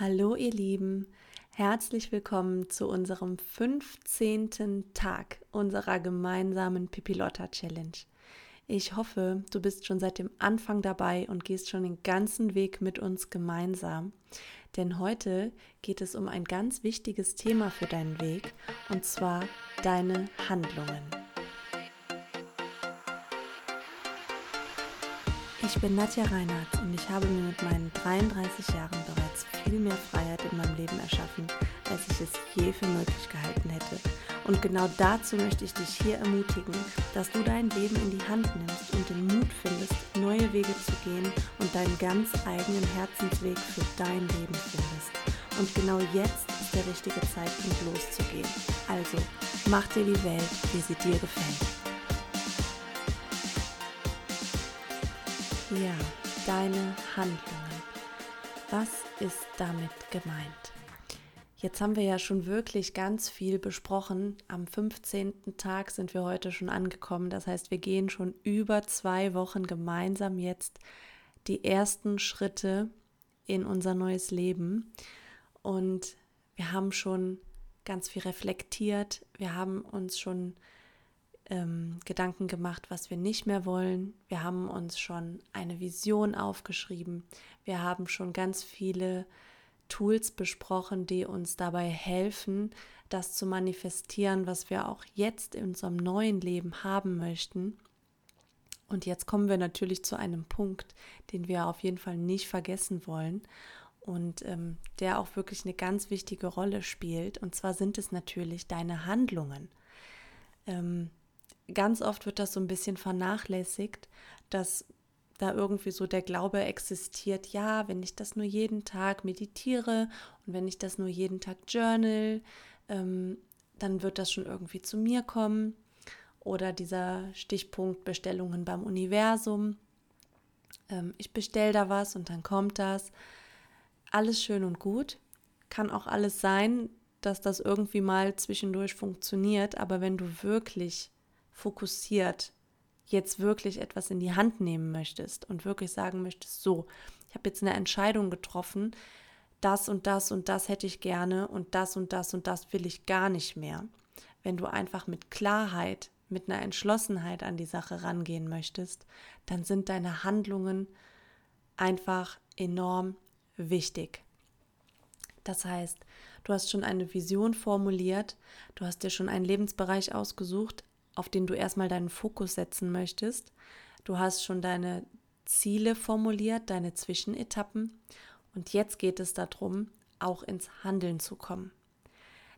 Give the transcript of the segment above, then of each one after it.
Hallo ihr Lieben, herzlich willkommen zu unserem 15. Tag unserer gemeinsamen Pipilotta Challenge. Ich hoffe, du bist schon seit dem Anfang dabei und gehst schon den ganzen Weg mit uns gemeinsam. Denn heute geht es um ein ganz wichtiges Thema für deinen Weg, und zwar deine Handlungen. Ich bin Nadja Reinhardt und ich habe mir mit meinen 33 Jahren bereits viel mehr Freiheit in meinem Leben erschaffen, als ich es je für möglich gehalten hätte. Und genau dazu möchte ich dich hier ermutigen, dass du dein Leben in die Hand nimmst und den Mut findest, neue Wege zu gehen und deinen ganz eigenen Herzensweg für dein Leben findest. Und genau jetzt ist der richtige Zeitpunkt loszugehen. Also, mach dir die Welt, wie sie dir gefällt. Ja, deine Handlungen. Was ist damit gemeint? Jetzt haben wir ja schon wirklich ganz viel besprochen. Am 15. Tag sind wir heute schon angekommen. Das heißt, wir gehen schon über zwei Wochen gemeinsam jetzt die ersten Schritte in unser neues Leben. Und wir haben schon ganz viel reflektiert. Wir haben uns schon ähm, Gedanken gemacht, was wir nicht mehr wollen. Wir haben uns schon eine Vision aufgeschrieben. Wir haben schon ganz viele Tools besprochen, die uns dabei helfen, das zu manifestieren, was wir auch jetzt in unserem neuen Leben haben möchten. Und jetzt kommen wir natürlich zu einem Punkt, den wir auf jeden Fall nicht vergessen wollen und ähm, der auch wirklich eine ganz wichtige Rolle spielt. Und zwar sind es natürlich deine Handlungen. Ähm, ganz oft wird das so ein bisschen vernachlässigt, dass da irgendwie so der Glaube existiert, ja, wenn ich das nur jeden Tag meditiere und wenn ich das nur jeden Tag journal, ähm, dann wird das schon irgendwie zu mir kommen. Oder dieser Stichpunkt Bestellungen beim Universum. Ähm, ich bestelle da was und dann kommt das. Alles schön und gut. Kann auch alles sein, dass das irgendwie mal zwischendurch funktioniert, aber wenn du wirklich fokussiert jetzt wirklich etwas in die Hand nehmen möchtest und wirklich sagen möchtest, so, ich habe jetzt eine Entscheidung getroffen, das und das und das hätte ich gerne und das und das und das will ich gar nicht mehr. Wenn du einfach mit Klarheit, mit einer Entschlossenheit an die Sache rangehen möchtest, dann sind deine Handlungen einfach enorm wichtig. Das heißt, du hast schon eine Vision formuliert, du hast dir schon einen Lebensbereich ausgesucht, auf den du erstmal deinen Fokus setzen möchtest. Du hast schon deine Ziele formuliert, deine Zwischenetappen und jetzt geht es darum, auch ins Handeln zu kommen.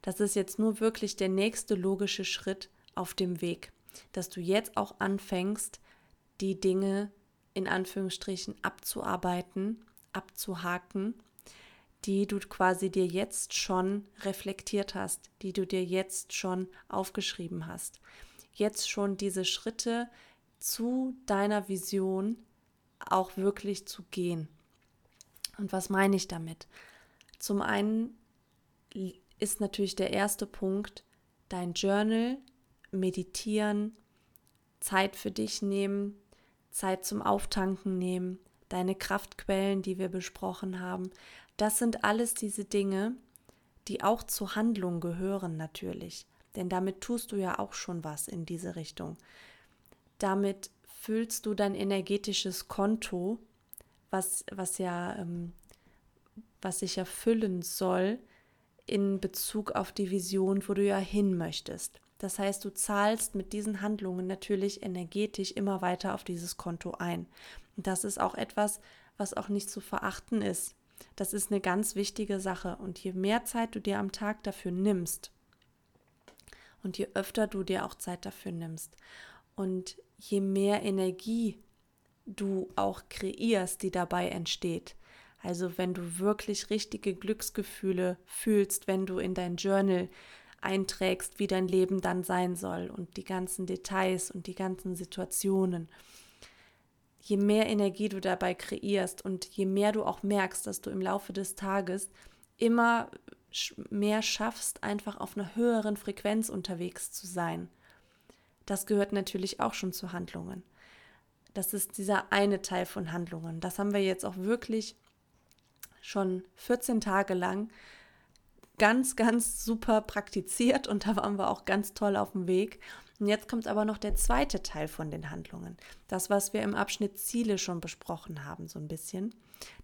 Das ist jetzt nur wirklich der nächste logische Schritt auf dem Weg, dass du jetzt auch anfängst, die Dinge in Anführungsstrichen abzuarbeiten, abzuhaken, die du quasi dir jetzt schon reflektiert hast, die du dir jetzt schon aufgeschrieben hast jetzt schon diese Schritte zu deiner Vision auch wirklich zu gehen. Und was meine ich damit? Zum einen ist natürlich der erste Punkt dein Journal, meditieren, Zeit für dich nehmen, Zeit zum Auftanken nehmen, deine Kraftquellen, die wir besprochen haben. Das sind alles diese Dinge, die auch zur Handlung gehören natürlich. Denn damit tust du ja auch schon was in diese Richtung. Damit füllst du dein energetisches Konto, was, was ja, ähm, was sich ja füllen soll in Bezug auf die Vision, wo du ja hin möchtest. Das heißt, du zahlst mit diesen Handlungen natürlich energetisch immer weiter auf dieses Konto ein. Und das ist auch etwas, was auch nicht zu verachten ist. Das ist eine ganz wichtige Sache. Und je mehr Zeit du dir am Tag dafür nimmst, und je öfter du dir auch Zeit dafür nimmst und je mehr Energie du auch kreierst, die dabei entsteht. Also wenn du wirklich richtige Glücksgefühle fühlst, wenn du in dein Journal einträgst, wie dein Leben dann sein soll und die ganzen Details und die ganzen Situationen. Je mehr Energie du dabei kreierst und je mehr du auch merkst, dass du im Laufe des Tages immer mehr schaffst, einfach auf einer höheren Frequenz unterwegs zu sein. Das gehört natürlich auch schon zu Handlungen. Das ist dieser eine Teil von Handlungen. Das haben wir jetzt auch wirklich schon 14 Tage lang ganz, ganz super praktiziert und da waren wir auch ganz toll auf dem Weg. Und jetzt kommt aber noch der zweite Teil von den Handlungen. Das, was wir im Abschnitt Ziele schon besprochen haben, so ein bisschen.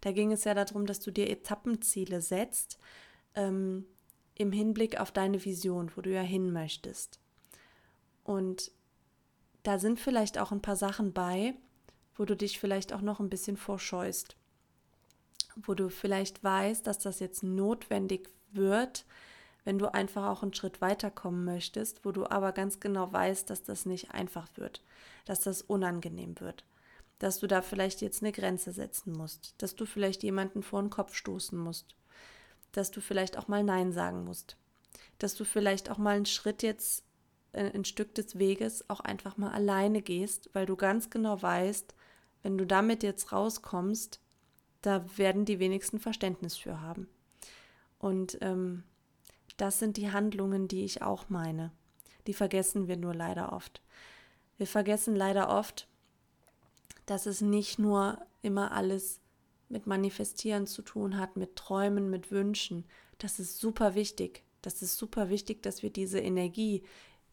Da ging es ja darum, dass du dir Etappenziele setzt ähm, im Hinblick auf deine Vision, wo du ja hin möchtest. Und da sind vielleicht auch ein paar Sachen bei, wo du dich vielleicht auch noch ein bisschen vorscheust. Wo du vielleicht weißt, dass das jetzt notwendig wird, wenn du einfach auch einen Schritt weiterkommen möchtest, wo du aber ganz genau weißt, dass das nicht einfach wird, dass das unangenehm wird, dass du da vielleicht jetzt eine Grenze setzen musst, dass du vielleicht jemanden vor den Kopf stoßen musst, dass du vielleicht auch mal Nein sagen musst, dass du vielleicht auch mal einen Schritt jetzt, äh, ein Stück des Weges auch einfach mal alleine gehst, weil du ganz genau weißt, wenn du damit jetzt rauskommst, da werden die wenigsten Verständnis für haben. Und ähm, das sind die Handlungen, die ich auch meine. Die vergessen wir nur leider oft. Wir vergessen leider oft, dass es nicht nur immer alles mit Manifestieren zu tun hat, mit Träumen, mit Wünschen. Das ist super wichtig. Das ist super wichtig, dass wir diese Energie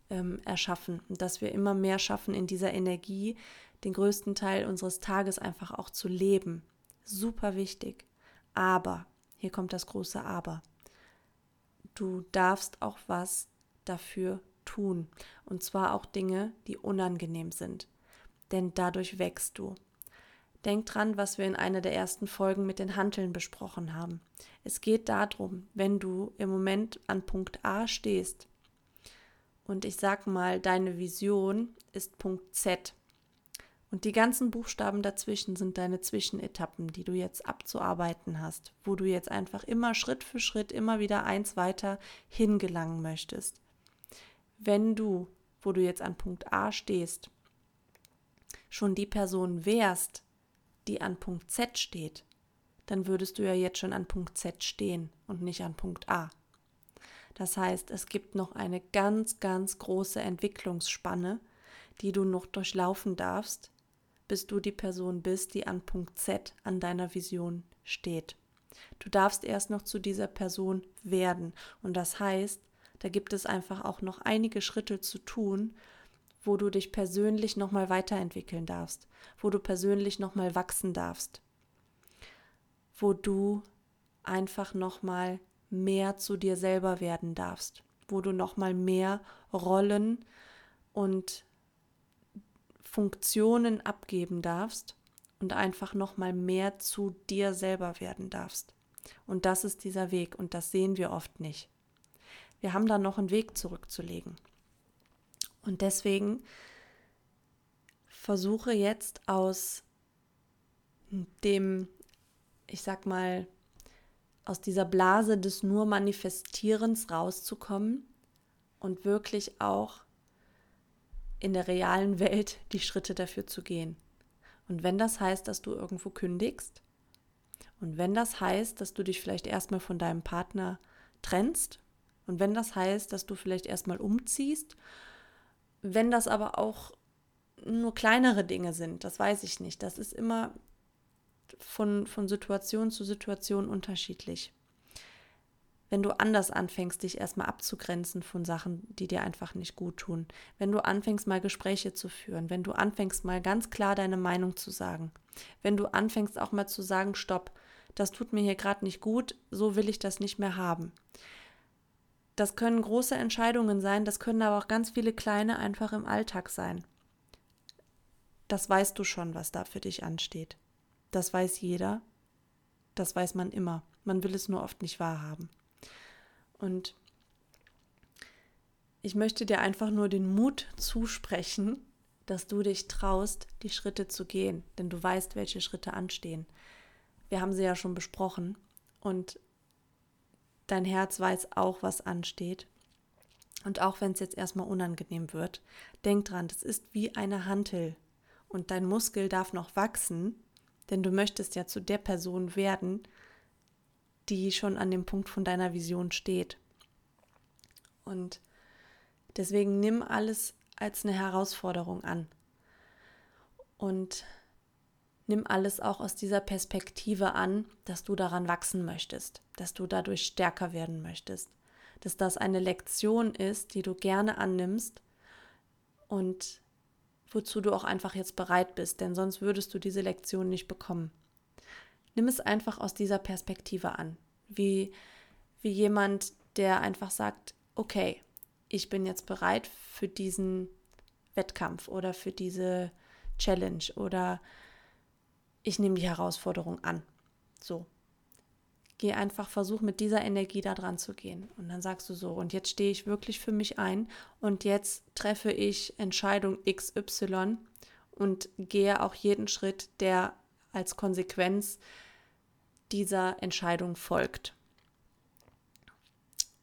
ähm, erschaffen und dass wir immer mehr schaffen, in dieser Energie den größten Teil unseres Tages einfach auch zu leben. Super wichtig. Aber, hier kommt das große Aber du darfst auch was dafür tun. Und zwar auch Dinge, die unangenehm sind. Denn dadurch wächst du. Denk dran, was wir in einer der ersten Folgen mit den Hanteln besprochen haben. Es geht darum, wenn du im Moment an Punkt A stehst und ich sag mal, deine Vision ist Punkt Z und die ganzen Buchstaben dazwischen sind deine Zwischenetappen, die du jetzt abzuarbeiten hast, wo du jetzt einfach immer Schritt für Schritt immer wieder eins weiter hingelangen möchtest. Wenn du, wo du jetzt an Punkt A stehst, schon die Person wärst, die an Punkt Z steht, dann würdest du ja jetzt schon an Punkt Z stehen und nicht an Punkt A. Das heißt, es gibt noch eine ganz, ganz große Entwicklungsspanne, die du noch durchlaufen darfst, bis du die Person bist, die an Punkt Z an deiner Vision steht. Du darfst erst noch zu dieser Person werden. Und das heißt, da gibt es einfach auch noch einige Schritte zu tun, wo du dich persönlich nochmal weiterentwickeln darfst, wo du persönlich nochmal wachsen darfst, wo du einfach nochmal mehr zu dir selber werden darfst, wo du nochmal mehr Rollen und Funktionen abgeben darfst und einfach noch mal mehr zu dir selber werden darfst. Und das ist dieser Weg und das sehen wir oft nicht. Wir haben da noch einen Weg zurückzulegen. Und deswegen versuche jetzt aus dem, ich sag mal, aus dieser Blase des nur Manifestierens rauszukommen und wirklich auch in der realen Welt die Schritte dafür zu gehen. Und wenn das heißt, dass du irgendwo kündigst, und wenn das heißt, dass du dich vielleicht erstmal von deinem Partner trennst, und wenn das heißt, dass du vielleicht erstmal umziehst, wenn das aber auch nur kleinere Dinge sind, das weiß ich nicht. Das ist immer von, von Situation zu Situation unterschiedlich wenn du anders anfängst, dich erstmal abzugrenzen von Sachen, die dir einfach nicht gut tun, wenn du anfängst, mal Gespräche zu führen, wenn du anfängst, mal ganz klar deine Meinung zu sagen, wenn du anfängst, auch mal zu sagen, stopp, das tut mir hier gerade nicht gut, so will ich das nicht mehr haben. Das können große Entscheidungen sein, das können aber auch ganz viele kleine einfach im Alltag sein. Das weißt du schon, was da für dich ansteht. Das weiß jeder. Das weiß man immer. Man will es nur oft nicht wahrhaben. Und ich möchte dir einfach nur den Mut zusprechen, dass du dich traust, die Schritte zu gehen, denn du weißt, welche Schritte anstehen. Wir haben sie ja schon besprochen und dein Herz weiß auch, was ansteht. Und auch wenn es jetzt erstmal unangenehm wird, denk dran, das ist wie eine Hantel und dein Muskel darf noch wachsen, denn du möchtest ja zu der Person werden, die schon an dem Punkt von deiner Vision steht. Und deswegen nimm alles als eine Herausforderung an. Und nimm alles auch aus dieser Perspektive an, dass du daran wachsen möchtest, dass du dadurch stärker werden möchtest, dass das eine Lektion ist, die du gerne annimmst und wozu du auch einfach jetzt bereit bist, denn sonst würdest du diese Lektion nicht bekommen. Nimm es einfach aus dieser Perspektive an, wie, wie jemand, der einfach sagt, okay, ich bin jetzt bereit für diesen Wettkampf oder für diese Challenge oder ich nehme die Herausforderung an. So. Geh einfach, versuch mit dieser Energie da dran zu gehen. Und dann sagst du so, und jetzt stehe ich wirklich für mich ein und jetzt treffe ich Entscheidung XY und gehe auch jeden Schritt, der als Konsequenz dieser Entscheidung folgt.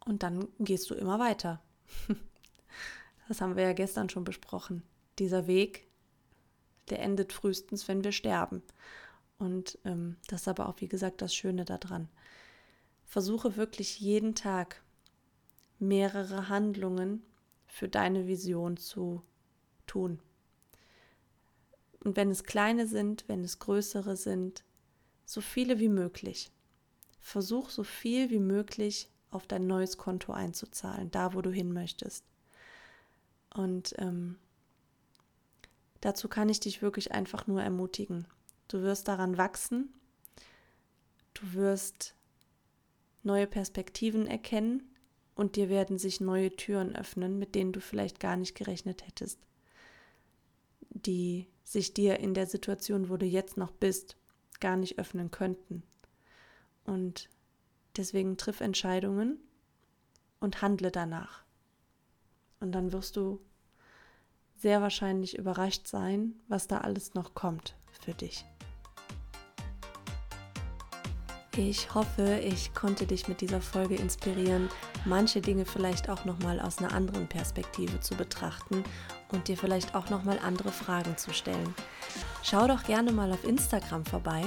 Und dann gehst du immer weiter. Das haben wir ja gestern schon besprochen. Dieser Weg, der endet frühestens, wenn wir sterben. Und ähm, das ist aber auch, wie gesagt, das Schöne daran. Versuche wirklich jeden Tag mehrere Handlungen für deine Vision zu tun. Und wenn es kleine sind, wenn es größere sind, so viele wie möglich. Versuch so viel wie möglich auf dein neues Konto einzuzahlen, da wo du hin möchtest. Und ähm, dazu kann ich dich wirklich einfach nur ermutigen. Du wirst daran wachsen, du wirst neue Perspektiven erkennen und dir werden sich neue Türen öffnen, mit denen du vielleicht gar nicht gerechnet hättest, die sich dir in der Situation, wo du jetzt noch bist, gar nicht öffnen könnten. Und deswegen triff Entscheidungen und handle danach. Und dann wirst du sehr wahrscheinlich überrascht sein, was da alles noch kommt für dich. Ich hoffe, ich konnte dich mit dieser Folge inspirieren, manche Dinge vielleicht auch noch mal aus einer anderen Perspektive zu betrachten und dir vielleicht auch noch mal andere Fragen zu stellen. Schau doch gerne mal auf Instagram vorbei.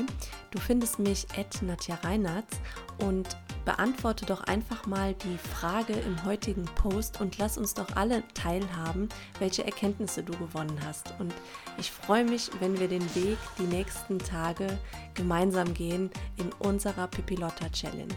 Du findest mich at Nadja Reinhardt und beantworte doch einfach mal die Frage im heutigen Post und lass uns doch alle teilhaben, welche Erkenntnisse du gewonnen hast. Und ich freue mich, wenn wir den Weg die nächsten Tage gemeinsam gehen in unserer Pipilotta Challenge.